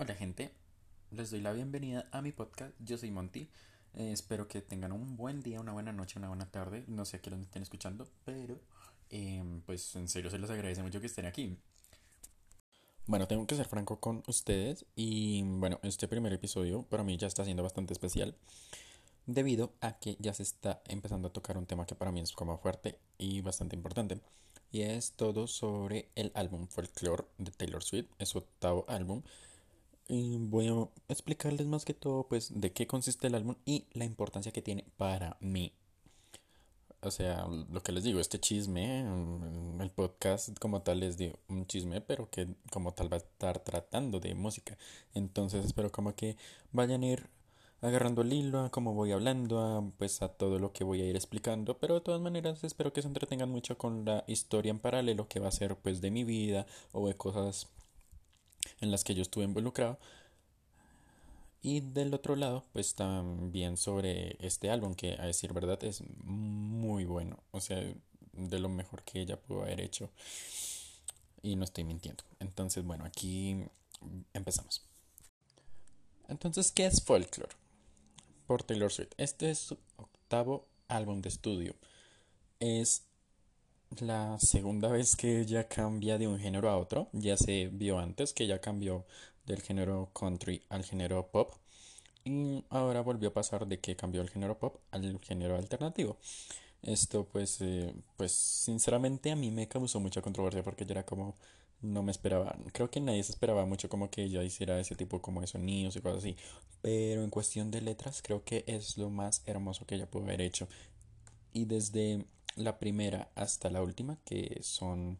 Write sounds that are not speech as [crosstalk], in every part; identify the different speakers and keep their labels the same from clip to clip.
Speaker 1: Hola gente, les doy la bienvenida a mi podcast. Yo soy Monty. Eh, espero que tengan un buen día, una buena noche, una buena tarde. No sé a qué lo estén escuchando, pero em, pues en serio se les agradece mucho que estén aquí. Bueno, tengo que ser franco con ustedes y bueno, este primer episodio para mí ya está siendo bastante especial debido a que ya se está empezando a tocar un tema que para mí es como fuerte y bastante importante y es todo sobre el álbum Folklore de Taylor Swift, es su octavo álbum y voy a explicarles más que todo pues de qué consiste el álbum y la importancia que tiene para mí. O sea, lo que les digo, este chisme, mm, el podcast como tal es de un chisme, pero que como tal va a estar tratando de música. Entonces espero como que vayan a ir agarrando el hilo a cómo voy hablando, a, pues a todo lo que voy a ir explicando, pero de todas maneras espero que se entretengan mucho con la historia en paralelo que va a ser pues de mi vida o de cosas en las que yo estuve involucrado. Y del otro lado, pues también sobre este álbum, que a decir verdad es muy bueno. O sea, de lo mejor que ella pudo haber hecho. Y no estoy mintiendo. Entonces, bueno, aquí empezamos. Entonces, ¿qué es Folklore? Por Taylor Swift. Este es su octavo álbum de estudio. Es la segunda vez que ella cambia de un género a otro. Ya se vio antes que ella cambió del género country al género pop. Y ahora volvió a pasar de que cambió el género pop al género alternativo. Esto pues, eh, pues sinceramente a mí me causó mucha controversia porque yo era como, no me esperaba, creo que nadie se esperaba mucho como que ella hiciera ese tipo como de sonidos y cosas así. Pero en cuestión de letras creo que es lo más hermoso que ella pudo haber hecho. Y desde la primera hasta la última, que son,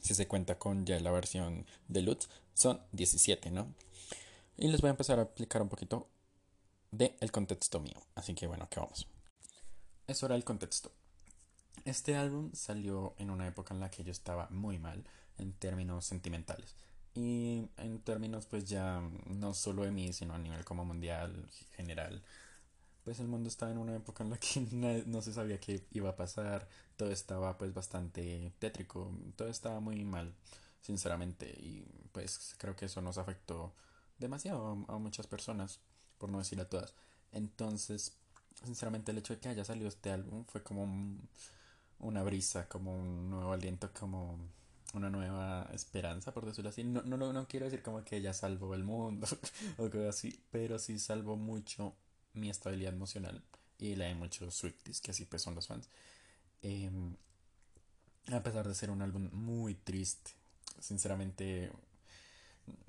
Speaker 1: si se cuenta con ya la versión de Lutz, son 17, ¿no? Y les voy a empezar a explicar un poquito de el contexto mío. Así que bueno, ¿qué vamos? Eso era el contexto. Este álbum salió en una época en la que yo estaba muy mal en términos sentimentales. Y en términos pues ya no solo de mí, sino a nivel como mundial, general, pues el mundo estaba en una época en la que [laughs] no, se sabía qué iba a pasar, todo estaba pues bastante tétrico, todo estaba muy mal, sinceramente, y pues creo que eso nos afectó demasiado a, muchas personas, por no decir a todas. Entonces, sinceramente el hecho de que haya salido este álbum fue como una brisa, como un nuevo aliento, como una nueva esperanza, por decirlo así. No, no, no quiero decir como que ella salvó el mundo [laughs] o algo así, pero sí salvó mucho mi estabilidad emocional y la de muchos Swifties, que así pues son los fans. Em, a pesar de ser un álbum muy triste, sinceramente,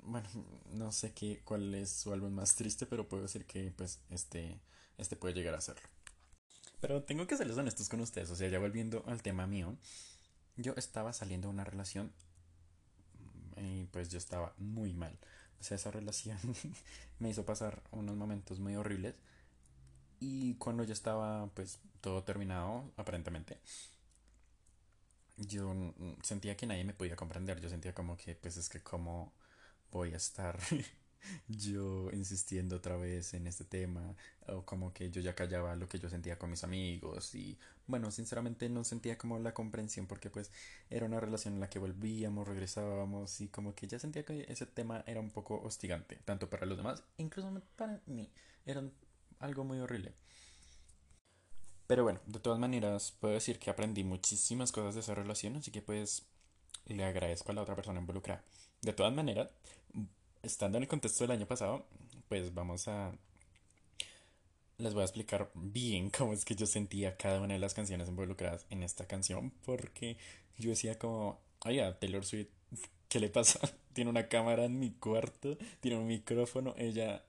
Speaker 1: bueno, no sé qué, cuál es su álbum más triste, pero puedo decir que pues este, este puede llegar a serlo. Pero tengo que serles honestos con ustedes, o sea, ya volviendo al tema mío, yo estaba saliendo de una relación y pues yo estaba muy mal. O sea, esa relación [laughs] me hizo pasar unos momentos muy horribles y cuando ya estaba pues todo terminado, aparentemente, yo sentía que nadie me podía comprender. Yo sentía como que pues es que como voy a estar [laughs] yo insistiendo otra vez en este tema o como que yo ya callaba lo que yo sentía con mis amigos y bueno sinceramente no sentía como la comprensión porque pues era una relación en la que volvíamos regresábamos y como que ya sentía que ese tema era un poco hostigante tanto para los demás incluso para mí era algo muy horrible. Pero bueno, de todas maneras, puedo decir que aprendí muchísimas cosas de esa relación, así que pues le agradezco a la otra persona involucrada. De todas maneras, estando en el contexto del año pasado, pues vamos a... Les voy a explicar bien cómo es que yo sentía cada una de las canciones involucradas en esta canción, porque yo decía como, oye, Taylor Swift, ¿qué le pasa? [laughs] Tiene una cámara en mi cuarto, tiene un micrófono, ella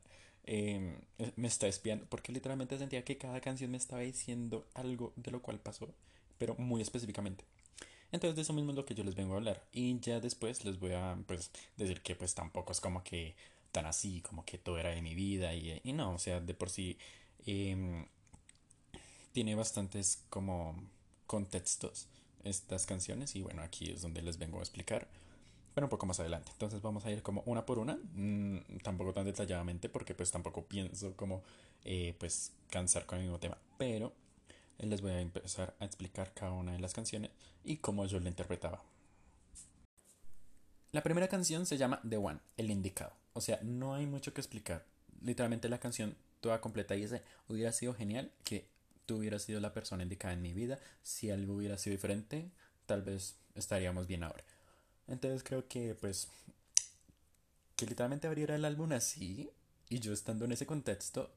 Speaker 1: Em, me está espiando, porque literalmente sentía que cada canción me estaba diciendo algo de lo cual pasó, pero muy específicamente. Entonces de eso mismo es lo que yo les vengo a hablar y ya después les voy a pues decir que pues tampoco es como que tan así, como que todo era de mi vida y, no, o sea, de por sí em, tiene bastantes como contextos estas canciones y bueno, aquí es donde les vengo a explicar pero un poco más adelante. Entonces vamos a ir como una por una, mm, tampoco tan detalladamente porque pues tampoco pienso como eh, pues cansar con el mismo tema, pero les voy a empezar a explicar cada una de las canciones y cómo yo la interpretaba. La primera canción se llama The One, el indicado. o sea, no hay mucho que explicar. Literalmente la canción toda completa dice, hubiera sido genial que tú hubieras sido la persona indicada en mi vida. Si algo hubiera sido diferente, tal vez estaríamos bien ahora. Entonces creo que pues que literalmente abriera el álbum así y yo estando en ese contexto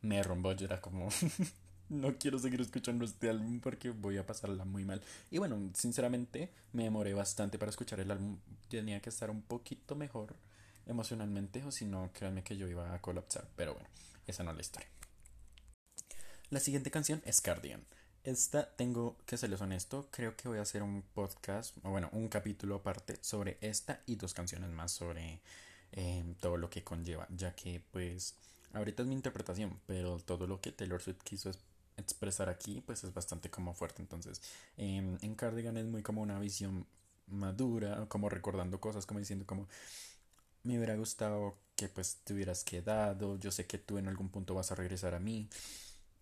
Speaker 1: me rombó, yo era como [laughs] no quiero seguir escuchando este álbum porque voy a pasarla muy mal. Y bueno, sinceramente me demoré bastante para escuchar el álbum, tenía que estar un poquito mejor emocionalmente o si no, créanme que yo iba a colapsar, pero bueno, esa no es la historia. La siguiente canción es Cardigan. Esta tengo que serles honesto, creo que voy a hacer un podcast, o bueno, un capítulo aparte sobre esta y dos canciones más sobre em, todo lo que conlleva, ya que pues ahorita es mi interpretación, pero todo lo que Taylor Swift quiso expresar aquí pues es bastante como fuerte, entonces em, en Cardigan es muy como una visión madura, como recordando cosas, como diciendo como me hubiera gustado que pues te hubieras quedado, yo sé que tú en algún punto vas a regresar a mí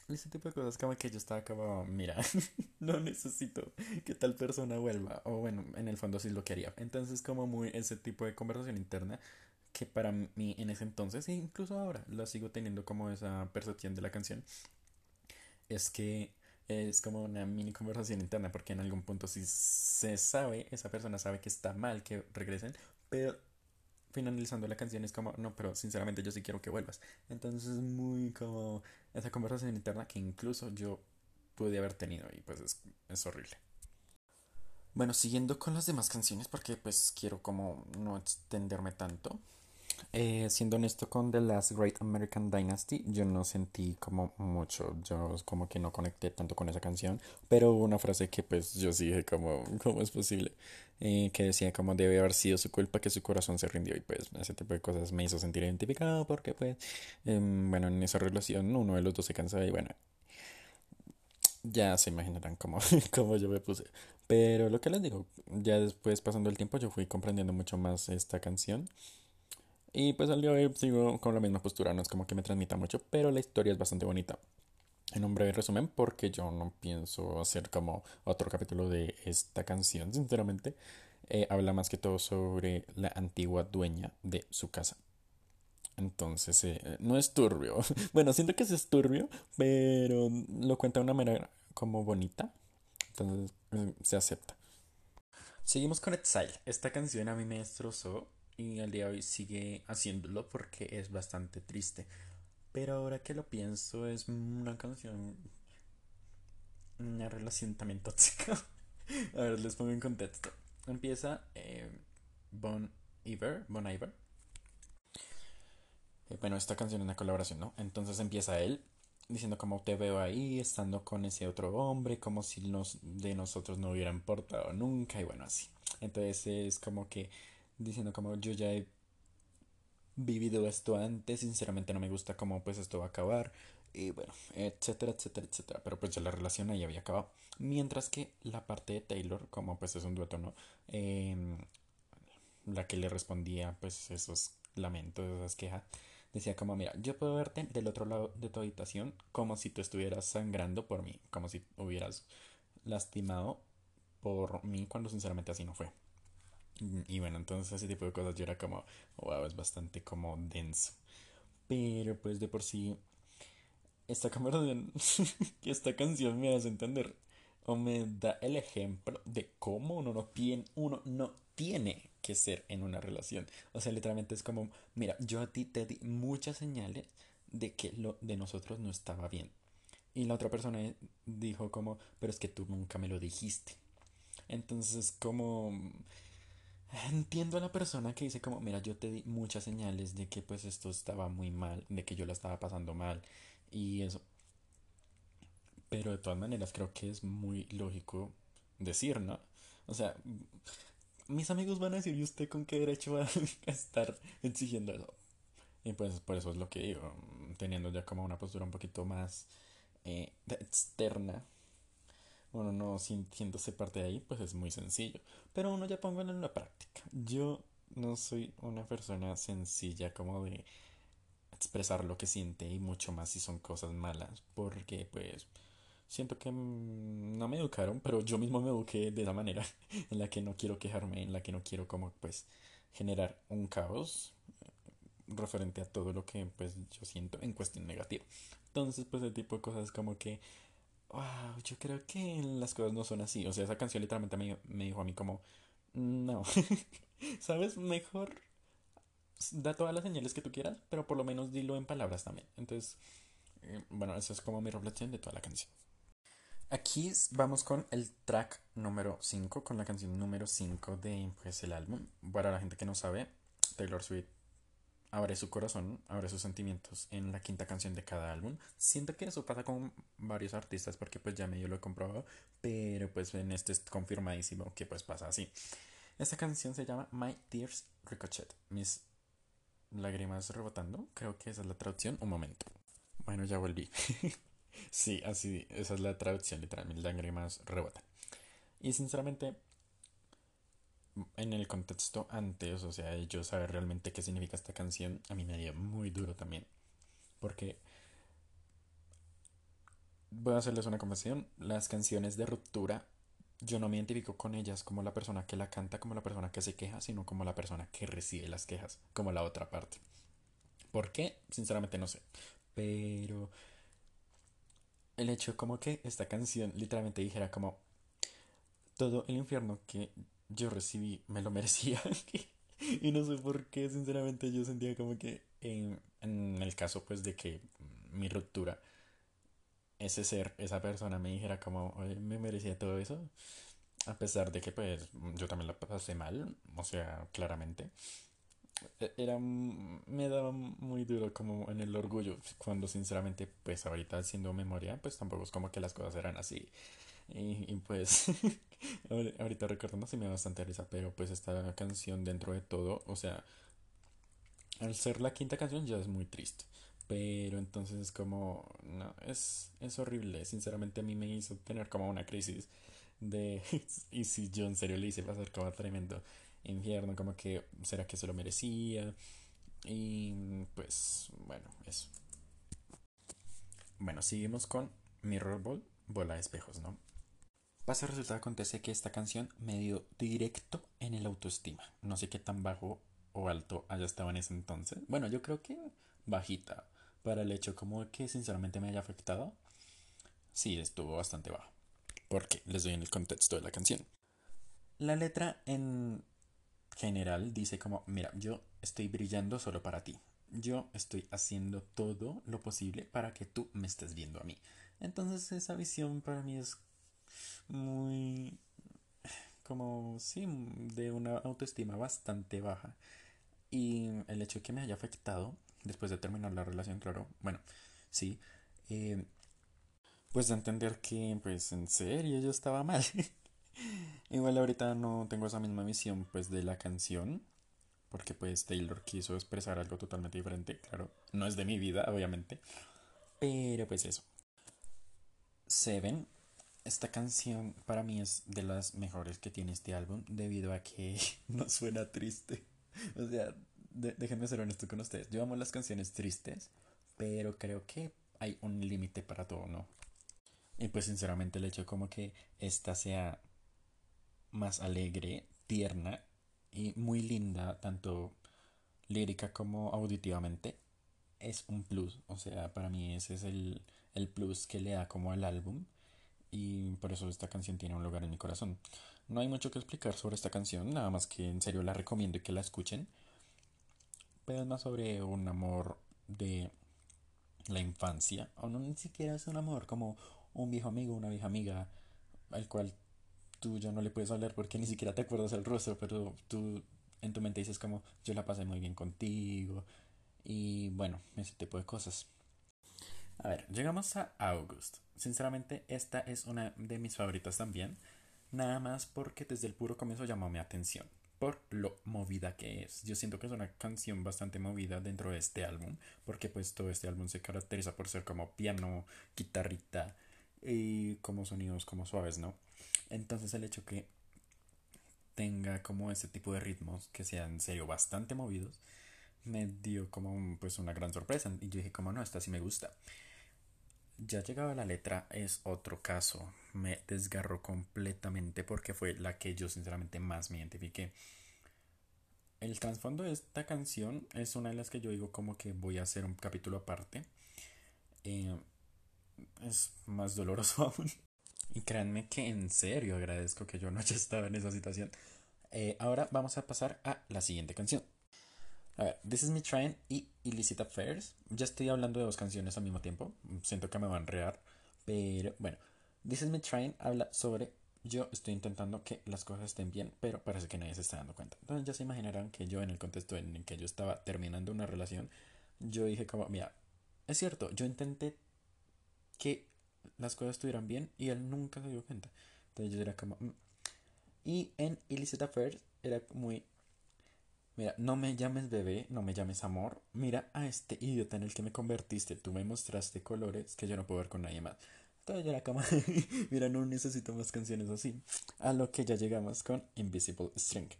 Speaker 1: ese tipo de cosas como que yo estaba como, mira, [laughs] no necesito que tal persona vuelva. O bueno, en el fondo sí lo quería. Entonces como muy ese tipo de conversación interna que para mí en ese entonces e incluso ahora lo sigo teniendo como esa percepción de la canción. Es que es como una mini conversación interna porque en algún punto si se sabe, esa persona sabe que está mal que regresen, pero finalizando la canción es como, no, pero sinceramente yo sí quiero que vuelvas. Entonces es muy como esa conversación interna que incluso yo pude haber tenido y pues es, es horrible. Bueno, siguiendo con las demás canciones porque pues quiero como no extenderme tanto. Eh, siendo honesto con The Last Great American Dynasty, yo no sentí como mucho, yo como que no conecté tanto con esa canción, pero hubo una frase que pues yo sí dije como, ¿cómo es posible? Eh, que decía como debe haber sido su culpa que su corazón se rindió y pues ese tipo de cosas me hizo sentir identificado porque pues, em, bueno, en esa relación uno de los dos se cansa y bueno, ya se imaginarán cómo, [laughs] cómo yo me puse. Pero lo que les digo, ya después pasando el tiempo yo fui comprendiendo mucho más esta canción. Y pues al día de hoy sigo con la misma postura, no es como que me transmita mucho, pero la historia es bastante bonita. En un breve resumen, porque yo no pienso hacer como otro capítulo de esta canción, sinceramente, eh, habla más que todo sobre la antigua dueña de su casa. Entonces, eh, no es turbio. [laughs] bueno, siento que es turbio, pero lo cuenta de una manera como bonita. Entonces, eh, se acepta. Seguimos con Exile. Esta canción a mí me destrozó y al día de hoy sigue haciéndolo porque es bastante triste. Pero ahora que lo pienso es una canción, una relación también tóxica. [laughs] A ver, les pongo en contexto. Empieza eh, Bon Iver, Bon Iver. Eh, bueno, esta canción es una colaboración, ¿no? Entonces empieza él diciendo como te veo ahí, estando con ese otro hombre, como si nos, de nosotros no hubiera importado nunca y bueno, así. Entonces es como que diciendo como yo ya he vivido esto antes, sinceramente no me gusta cómo pues esto va a acabar y bueno, etcétera, etcétera, etcétera, pero pues ya la relación ahí había acabado. Mientras que la parte de Taylor, como pues es un dueto, ¿no? Em, la que le respondía pues esos lamentos, esas quejas, decía como, mira, yo puedo verte del otro lado de tu habitación como si tú estuvieras sangrando por mí, como si hubieras lastimado por mí cuando sinceramente así no fue. Y bueno, entonces ese tipo de cosas yo era como, wow, es bastante como denso. Pero pues de por sí, esta [laughs] conversación, esta canción me hace entender o me da el ejemplo de cómo uno no tiene, uno no tiene que ser en una relación. O sea, literalmente es como, mira, yo a ti te di muchas señales de que lo de nosotros no estaba bien. Y la otra persona dijo como, pero es que tú nunca me lo dijiste. Entonces, como Entiendo a la persona que dice como, mira, yo te di muchas señales de que pues esto estaba muy mal, de que yo la estaba pasando mal y eso. Pero de todas maneras creo que es muy lógico decir, ¿no? O sea, mis amigos van a decir, ¿y usted con qué derecho va a estar exigiendo eso? Y pues por eso es lo que digo, teniendo ya como una postura un poquito más eh, externa uno no sintiéndose parte de ahí, pues es muy sencillo. Pero uno ya póngalo en la práctica. Yo no soy una persona sencilla como de expresar lo que siente y mucho más si son cosas malas, porque pues siento que no me educaron, pero yo mismo me eduqué de esa manera, [laughs] en la que no quiero quejarme, en la que no quiero como pues generar un caos referente a todo lo que pues yo siento en cuestión negativa. Entonces pues el tipo de cosas como que, wow, yo creo que las cosas no son así. O sea, esa canción literalmente me, me dijo a mí como, no, [laughs] ¿sabes? Mejor da todas las señales que tú quieras, pero por lo menos dilo en palabras también. Entonces, eh, bueno, esa es como mi reflexión de toda la canción. Aquí vamos con el track número 5, con la canción número 5 de pues, el álbum. Para la gente que no sabe, Taylor Swift abre su corazón, abre sus sentimientos en la quinta canción de cada álbum. Siento que eso pasa con varios artistas porque pues ya medio lo he comprobado, pero pues en este es confirmadísimo que pues pasa así. Esta canción se llama My Tears Ricochet, mis lágrimas rebotando, creo que esa es la traducción. Un momento. Bueno, ya volví. [laughs] sí, así, esa es la traducción literal, mis lágrimas rebotan. Y sinceramente, en el contexto antes, o sea, yo saber realmente qué significa esta canción, a mí me dio muy duro también. Porque voy a hacerles una confesión, las canciones de ruptura yo no me identifico con ellas como la persona que la canta, como la persona que se queja, sino como la persona que recibe las quejas, como la otra parte. ¿Por qué? Sinceramente no sé. Pero el hecho como que esta canción literalmente dijera como todo el infierno que yo recibí me lo merecía. [laughs] y no sé por qué, sinceramente yo sentía como que en, en el caso pues de que mi ruptura ese ser, esa persona me dijera como, me merecía todo eso, a pesar de que pues yo también la pasé mal, o sea, claramente. E, era, me daba muy duro como en el orgullo, cuando sinceramente pues ahorita haciendo memoria, pues tampoco es como que las cosas eran así. Y, pues [laughs] ahorita recordando sí me da bastante risa, pero pues esta canción dentro de todo, o sea, al ser la quinta canción ya es muy triste. Pero entonces es como, no, es, es horrible. Sinceramente a mí me hizo tener como una crisis de, [laughs] y si yo en serio le hice pasar como tremendo infierno, como que, ¿será que se lo merecía? Y pues, bueno, eso. Bueno, seguimos con Mirror Ball, bola de espejos, ¿no? Pasa, resulta, acontece que esta canción me dio directo en el autoestima. No sé qué tan bajo o alto haya estado en ese entonces. Bueno, yo creo que bajita para el hecho como que sinceramente me haya afectado, sí estuvo bastante bajo. Porque les doy en el contexto de la canción. La letra en general dice como, mira, yo estoy brillando solo para ti. Yo estoy haciendo todo lo posible para que tú me estés viendo a mí. Entonces esa visión para mí es muy como sí de una autoestima bastante baja y el hecho de que me haya afectado después de terminar la relación, claro, bueno, sí, eh, pues de entender que, pues en serio, yo estaba mal. [laughs] Igual ahorita no tengo esa misma visión, pues, de la canción, porque pues Taylor quiso expresar algo totalmente diferente, claro, no es de mi vida, obviamente, pero pues eso. Seven, esta canción para mí es de las mejores que tiene este álbum debido a que [laughs] no suena triste. [laughs] O sea, déjenme ser honesto con ustedes. Yo amo las canciones tristes, pero creo que hay un límite para todo, ¿no? Y pues sinceramente el hecho como que esta sea más alegre, tierna y muy linda, tanto lírica como auditivamente, es un plus. O sea, para mí ese es el, el plus que le da como al álbum. Y por eso esta canción tiene un lugar en mi corazón. No hay mucho que explicar sobre esta canción, nada más que en serio la recomiendo y que la escuchen pero es más sobre un amor de la infancia, o no ni siquiera es un amor, como un viejo amigo, una vieja amiga, al cual tú ya no le puedes hablar porque ni siquiera te acuerdas el rostro, pero tú en tu mente dices como yo la pasé muy bien contigo y bueno, ese tipo de cosas. A ver, llegamos a August. Sinceramente, esta es una de mis favoritas también, nada más porque desde el puro comienzo llamó mi atención por lo movida que es. Yo siento que es una canción bastante movida dentro de este álbum, porque pues todo este álbum se caracteriza por ser como piano, guitarrita y como sonidos como suaves, ¿no? Entonces el hecho que tenga como ese tipo de ritmos que sean en serio bastante movidos me dio como pues una gran sorpresa y yo dije como no, esta sí me gusta. Ya llegaba la letra es otro caso. Me desgarró completamente porque fue la que yo sinceramente más me identifiqué. el trasfondo de esta canción es una de las que yo digo como que voy a hacer un capítulo aparte. Eh, es más doloroso [laughs] aún. Y créanme que en serio agradezco que yo no haya estado en esa situación. Eh, ahora vamos a pasar a la siguiente canción. A ver, This Is Me Trying y Illicit Affairs. Ya estoy hablando de dos canciones al mismo tiempo. Siento que me van a enredar. Pero bueno, This Is Me Trying habla sobre yo estoy intentando que las cosas estén bien, pero parece que nadie se está dando cuenta. Entonces ya se imaginarán que yo en el contexto en que yo estaba terminando una relación, yo dije como, mira, es cierto, yo intenté que las cosas estuvieran bien y él nunca se dio cuenta. Entonces yo era como... Mm". Y en Illicit Affairs era muy... Mira, no me llames bebé, no me llames amor. Mira a este idiota en el que me convertiste. Tú me mostraste colores que yo no puedo ver con nadie más. Yo era como... [laughs] Mira, no necesito más canciones así. A lo que ya llegamos con Invisible String.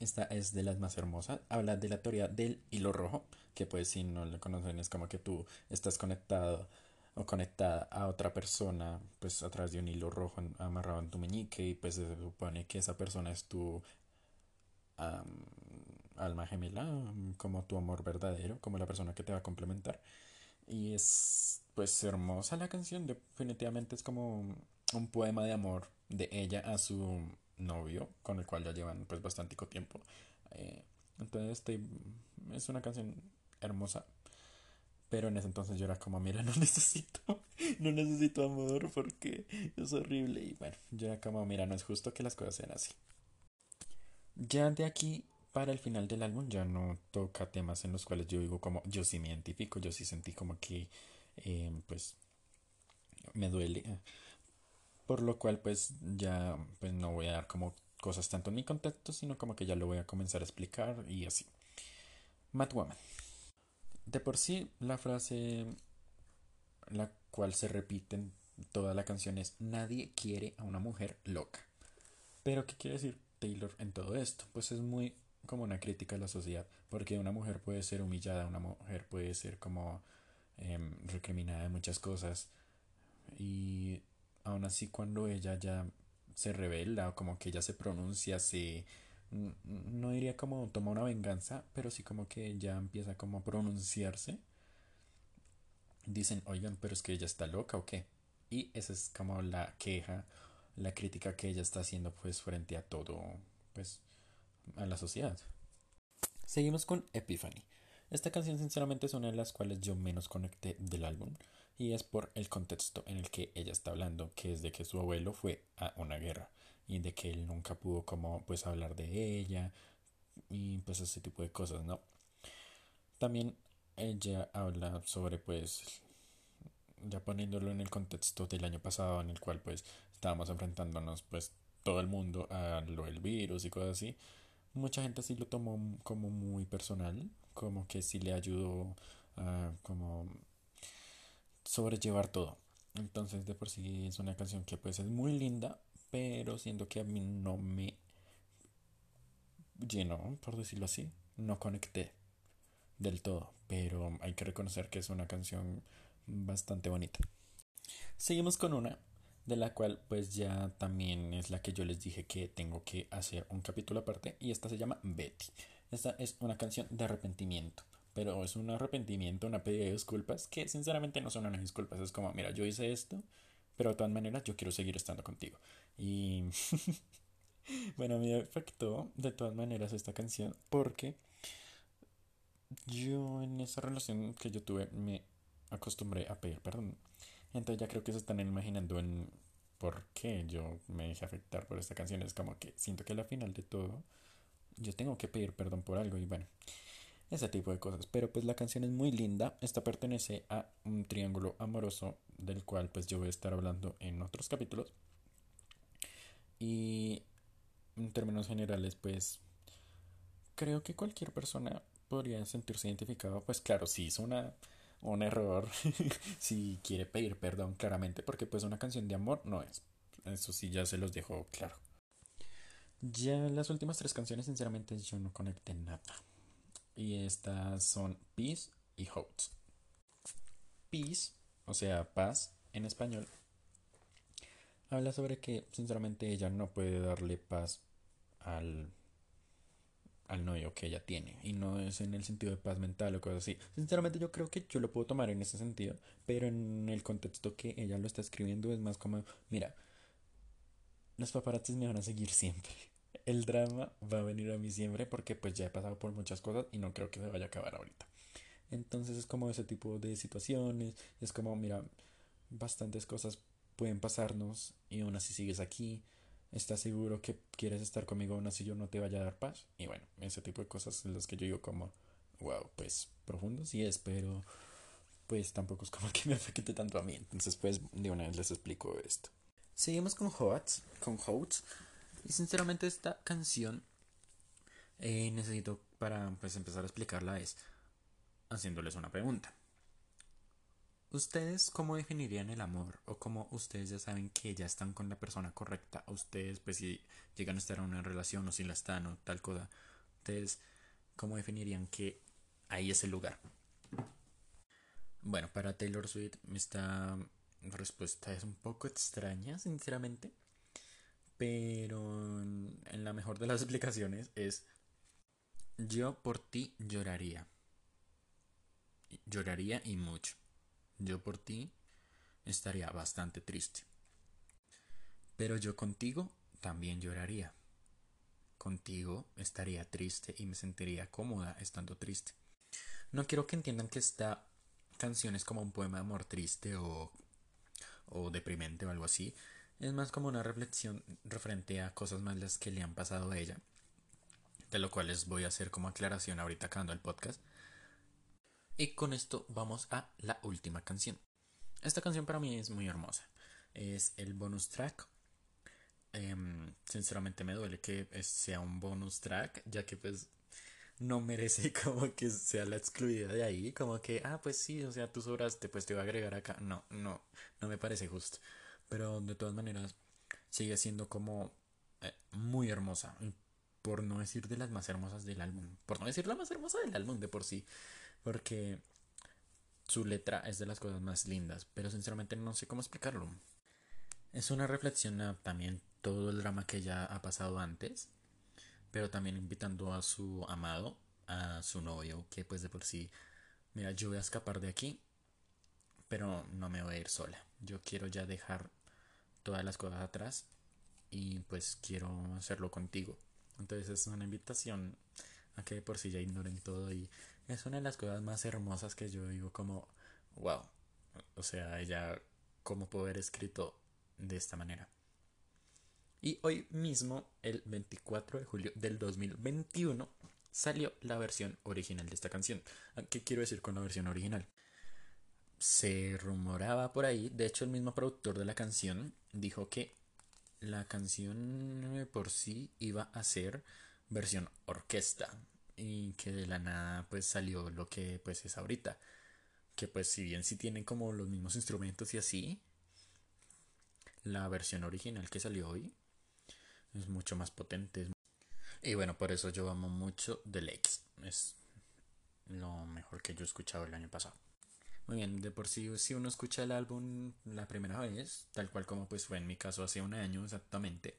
Speaker 1: Esta es de las más hermosas. Habla de la teoría del hilo rojo. Que pues si no lo conocen es como que tú estás conectado o conectada a otra persona pues a través de un hilo rojo amarrado en tu meñique y pues se supone que esa persona es tu alma gemela como tu amor verdadero como la persona que te va a complementar y es pues hermosa la canción definitivamente es como un poema de amor de ella a su novio con el cual ya llevan pues bastante tiempo eh, entonces este, es una canción hermosa pero en ese entonces yo era como, mira, no [laughs] necesito, no necesito amor porque es horrible. Y bueno, yo era como, mira, no es justo que las cosas sean así. Ya de aquí para el final del álbum ya no toca temas en los cuales yo digo como, yo sí me identifico, yo sí sentí como que, eh, pues, me duele. Por lo cual, pues, ya, pues, no voy a dar como cosas tanto en mi contexto, sino como que ya lo voy a comenzar a explicar y así. Mad Woman. De por sí, la frase la cual se repite en toda la canción es nadie quiere a una mujer loca. Pero ¿qué quiere decir Taylor en todo esto? Pues es muy como una crítica a la sociedad, porque una mujer puede ser humillada, una mujer puede ser como em, recriminada de muchas cosas y aún así cuando ella ya se revela o como que ella se pronuncia, se no diría como toma una venganza, pero sí como que ya empieza como a pronunciarse. Dicen, oigan, pero es que ella está loca o qué. Y esa es como la queja, la crítica que ella está haciendo pues frente a todo, pues, a la sociedad. Seguimos con Epiphany. Esta canción sinceramente es una de las cuales yo menos conecté del álbum y es por el contexto en el que ella está hablando, que es de que su abuelo fue a una guerra y de que él nunca pudo como pues hablar de ella y pues ese tipo de cosas, ¿no? También ella habla sobre pues ya poniéndolo en el contexto del año pasado en el cual pues estábamos enfrentándonos pues todo el mundo a lo del virus y cosas así. Mucha gente sí lo tomó como muy personal como que sí le ayudó a como sobrellevar todo. Entonces de por sí es una canción que pues es muy linda pero siento que a mí no me llenó, por decirlo así, no conecté del todo, pero hay que reconocer que es una canción bastante bonita. Seguimos con una de la cual pues ya también es la que yo les dije que tengo que hacer un capítulo aparte y esta se llama Betty. Esta es una canción de arrepentimiento, pero es un arrepentimiento, una pedida de disculpas que sinceramente no son unas disculpas, es como, mira, yo hice esto, pero de todas maneras yo quiero seguir estando contigo. Y [laughs] bueno, me afectó de todas maneras esta canción porque yo en esa relación que yo tuve me acostumbré a pedir perdón. Entonces ya creo que se están imaginando en por qué yo me dejé afectar por esta canción. Es como que siento que al final de todo yo tengo que pedir perdón por algo y bueno, ese tipo de cosas. Pero pues la canción es muy linda. Esta pertenece a un triángulo amoroso del cual pues yo voy a estar hablando en otros capítulos. Y en términos generales pues creo que cualquier persona podría sentirse identificado. Pues claro, si hizo una, un error, [laughs] si quiere pedir perdón claramente, porque pues una canción de amor no es. Eso sí ya se los dejo claro. Ya las últimas tres canciones sinceramente yo no conecté nada. Y estas son Peace y Hopes. Peace, o sea, paz en español, habla sobre que sinceramente ella no puede darle paz al al novio que ella tiene y no es en el sentido de paz mental o cosas así. Sinceramente yo creo que yo lo puedo tomar en ese sentido, pero en el contexto que ella lo está escribiendo es más como, mira, los paparazzis me van a seguir siempre. [laughs] El drama va a venir a mí siempre porque pues ya he pasado por muchas cosas y no creo que se vaya a acabar ahorita. Entonces es como ese tipo de situaciones, es como, mira, bastantes cosas pueden pasarnos y aún así sigues aquí ¿Estás seguro que quieres estar conmigo aún así yo no te vaya a dar paz? Y bueno, ese tipo de cosas en las que yo digo como, wow, pues profundo sí es, pero pues tampoco es como [laughs] que me afecte tanto a mí. Entonces pues de una vez les explico esto. Seguimos con Hots, con Hots. Y sinceramente esta canción eh, necesito para pues empezar a explicarla es haciéndoles una pregunta. ¿Ustedes cómo definirían el amor? ¿O cómo ustedes ya saben que ya están con la persona correcta? ustedes, pues si llegan a estar en una relación o si la están o tal cosa? ¿Ustedes cómo definirían que ahí es el lugar? Bueno, para Taylor Swift esta respuesta es un poco extraña, sinceramente. Pero en la mejor de las [laughs] explicaciones es yo por ti lloraría. Lloraría y mucho. Yo por ti estaría bastante triste. Pero yo contigo también lloraría. Contigo estaría triste y me sentiría cómoda estando triste. No quiero que entiendan que esta canción es como un poema de amor triste o, o deprimente o algo así. Es más como una reflexión referente a cosas malas que le han pasado a ella. De lo cual les voy a hacer como aclaración ahorita acabando el podcast. Y con esto vamos a la última canción. Esta canción para mí es muy hermosa. Es el bonus track. Em, sinceramente me duele que sea un bonus track, ya que pues no merece [laughs] como que sea la excluida de ahí, como que, ah, pues sí, o sea, tú sobraste, pues te voy a agregar acá. No, no, no me parece justo. Pero de todas maneras, sigue siendo como eh, muy hermosa. Por no decir de las más hermosas del álbum. Por no decir la más hermosa del álbum de por sí porque su letra es de las cosas más lindas, pero sinceramente no sé cómo explicarlo. Es una reflexión a también todo el drama que ya ha pasado antes, pero también invitando a su amado, a su novio, que pues de por sí, mira, yo voy a escapar de aquí, pero no me voy a ir sola. Yo quiero ya dejar todas las cosas atrás y pues quiero hacerlo contigo. Entonces es una invitación a que por si ya ignoren todo y es una de las cosas más hermosas que yo digo como, wow, o sea, ella, ¿cómo pudo escrito de esta manera? Y hoy mismo, el 24 de julio del 2021, salió la versión original de esta canción. ¿Qué quiero decir con la versión original? Se rumoraba por ahí, de hecho el mismo productor de la canción dijo que la canción por sí iba a ser versión orquesta y que de la nada pues salió lo que pues es ahorita. Que pues si bien si tienen como los mismos instrumentos y así la versión original que salió hoy es mucho más potente y bueno por eso yo amo mucho The Lakes es lo mejor que yo he escuchado el año pasado. Muy bien, de por sí, si uno escucha el álbum la primera vez, tal cual como pues fue en mi caso hace un año exactamente,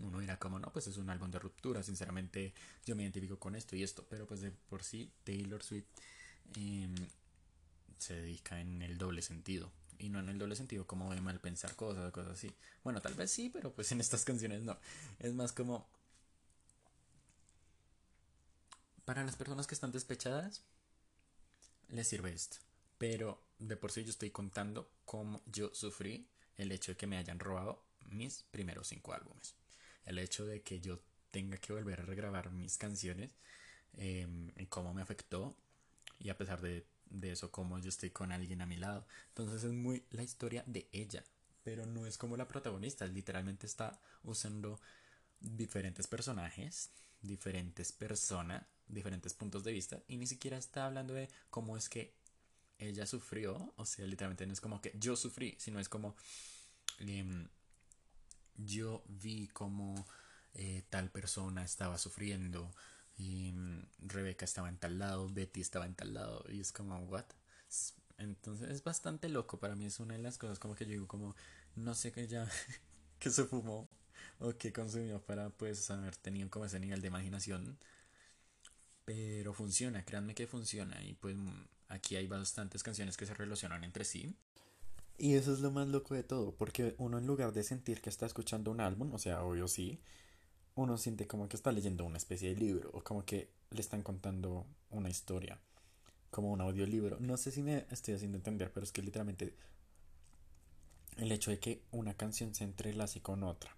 Speaker 1: uno dirá como no, pues es un álbum de ruptura, sinceramente yo me identifico con esto y esto, pero pues de por sí Taylor Swift em, se dedica en el doble sentido. Y no en el doble sentido como de mal pensar cosas, cosas así. Bueno, tal vez sí, pero pues en estas [laughs] canciones no. Es más como... Para las personas que están despechadas, les sirve esto. Pero de por sí yo estoy contando cómo yo sufrí el hecho de que me hayan robado mis primeros cinco álbumes el hecho de que yo tenga que volver a regrabar mis canciones em, y cómo me afectó y a pesar de, de eso cómo yo estoy con alguien a mi lado. Entonces es muy la historia de ella, pero no es como la protagonista, literalmente está usando diferentes personajes, diferentes personas, diferentes puntos de vista y ni siquiera está hablando de cómo es que ella sufrió, o sea, literalmente no es como que yo sufrí, sino es como em, yo vi cómo eh, tal persona estaba sufriendo y mm, Rebeca estaba en tal lado, Betty estaba en tal lado y es como, ¿what? Entonces es bastante loco, para mí es una de las cosas como que yo digo como, no sé qué ya, [laughs] que se fumó o que consumió para pues haber tenido como ese nivel de imaginación Pero funciona, créanme que funciona. Y pues aquí hay bastantes canciones que se relacionan entre sí. Y eso es lo más loco de todo, porque uno en lugar de sentir que está escuchando un álbum, o sea, obvio sí, uno siente como que está leyendo una especie de libro, o como que le están contando una historia, como un audiolibro. No sé si me estoy haciendo entender, pero es que literalmente el hecho de que una canción se entrelace con otra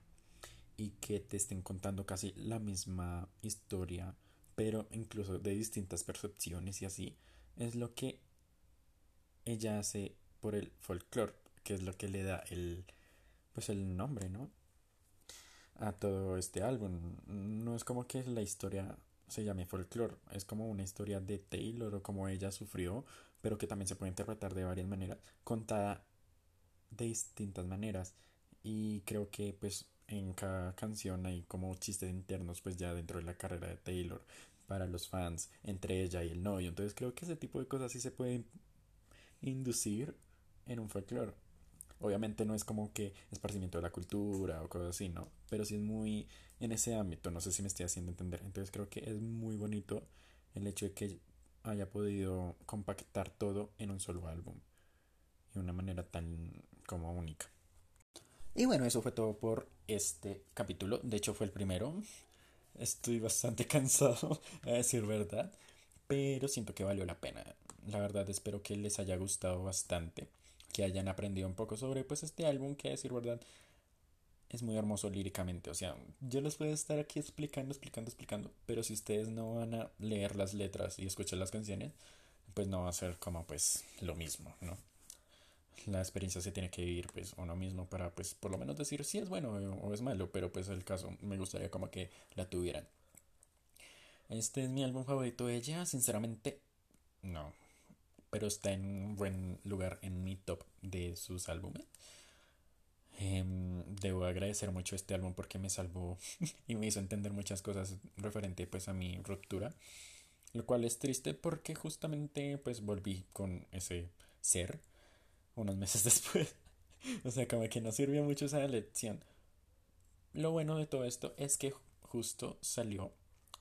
Speaker 1: y que te estén contando casi la misma historia, pero incluso de distintas percepciones y así, es lo que ella hace por el folclore, que es lo que le da el pues el nombre, ¿no? a todo este álbum. No es como que la historia se llame folklore, es como una historia de Taylor o como ella sufrió, pero que también se puede interpretar de varias maneras, contada de distintas maneras. Y creo que pues en cada canción hay como chistes internos pues ya dentro de la carrera de Taylor para los fans entre ella y el novio. Entonces creo que ese tipo de cosas sí se pueden inducir en un folclore. Obviamente no es como que esparcimiento de la cultura o cosas así, ¿no? Pero sí es muy en ese ámbito, no sé si me estoy haciendo entender. Entonces creo que es muy bonito el hecho de que haya podido compactar todo en un solo álbum. De una manera tan como única. Y bueno, eso fue todo por este capítulo. De hecho fue el primero. Estoy bastante [laughs] cansado, a decir verdad. Pero siento que valió la pena. La verdad espero que les haya gustado bastante que hayan aprendido un poco sobre pues este álbum que decir verdad es muy hermoso líricamente, o sea, yo les puedo estar aquí explicando, explicando, explicando, pero si ustedes no van a leer las letras y escuchar las canciones, pues no va a ser como pues lo mismo, ¿no? La experiencia se tiene que vivir pues uno mismo para pues por lo menos decir si es bueno o es malo, pero pues el caso me gustaría como que la tuvieran. Este es mi álbum favorito de ella, sinceramente no, pero está en un buen lugar en mi top de sus álbumes. Em, debo agradecer mucho este álbum porque me salvó [laughs] y me hizo entender muchas cosas referente pues a mi ruptura. Lo cual es triste porque justamente pues volví con ese ser unos [laughs] meses después. o sea, como que no sirvió mucho esa lección. Lo bueno de todo esto es que justo salió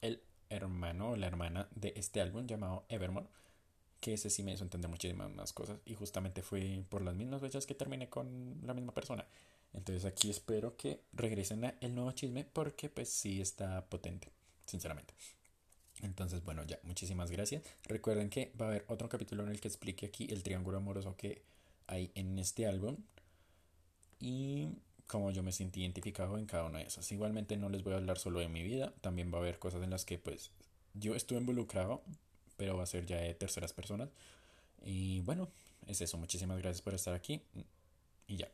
Speaker 1: el hermano o la hermana de este álbum llamado Evermore que ese sí me hizo entender muchísimas más cosas y justamente fue por las mismas fechas que terminé con la misma persona. Entonces aquí espero que regresen a el nuevo chisme porque pues sí está potente, sinceramente. Entonces, bueno, ya, muchísimas gracias. Recuerden que va a haber otro capítulo en el que explique aquí el triángulo amoroso que hay en este álbum y cómo yo me sentí identificado en cada una de esas. Igualmente no les voy a hablar solo de mi vida, también va a haber cosas en las que pues yo estuve involucrado pero va a ser ya de terceras personas. Y bueno, es eso. Muchísimas gracias por estar aquí. Y ya.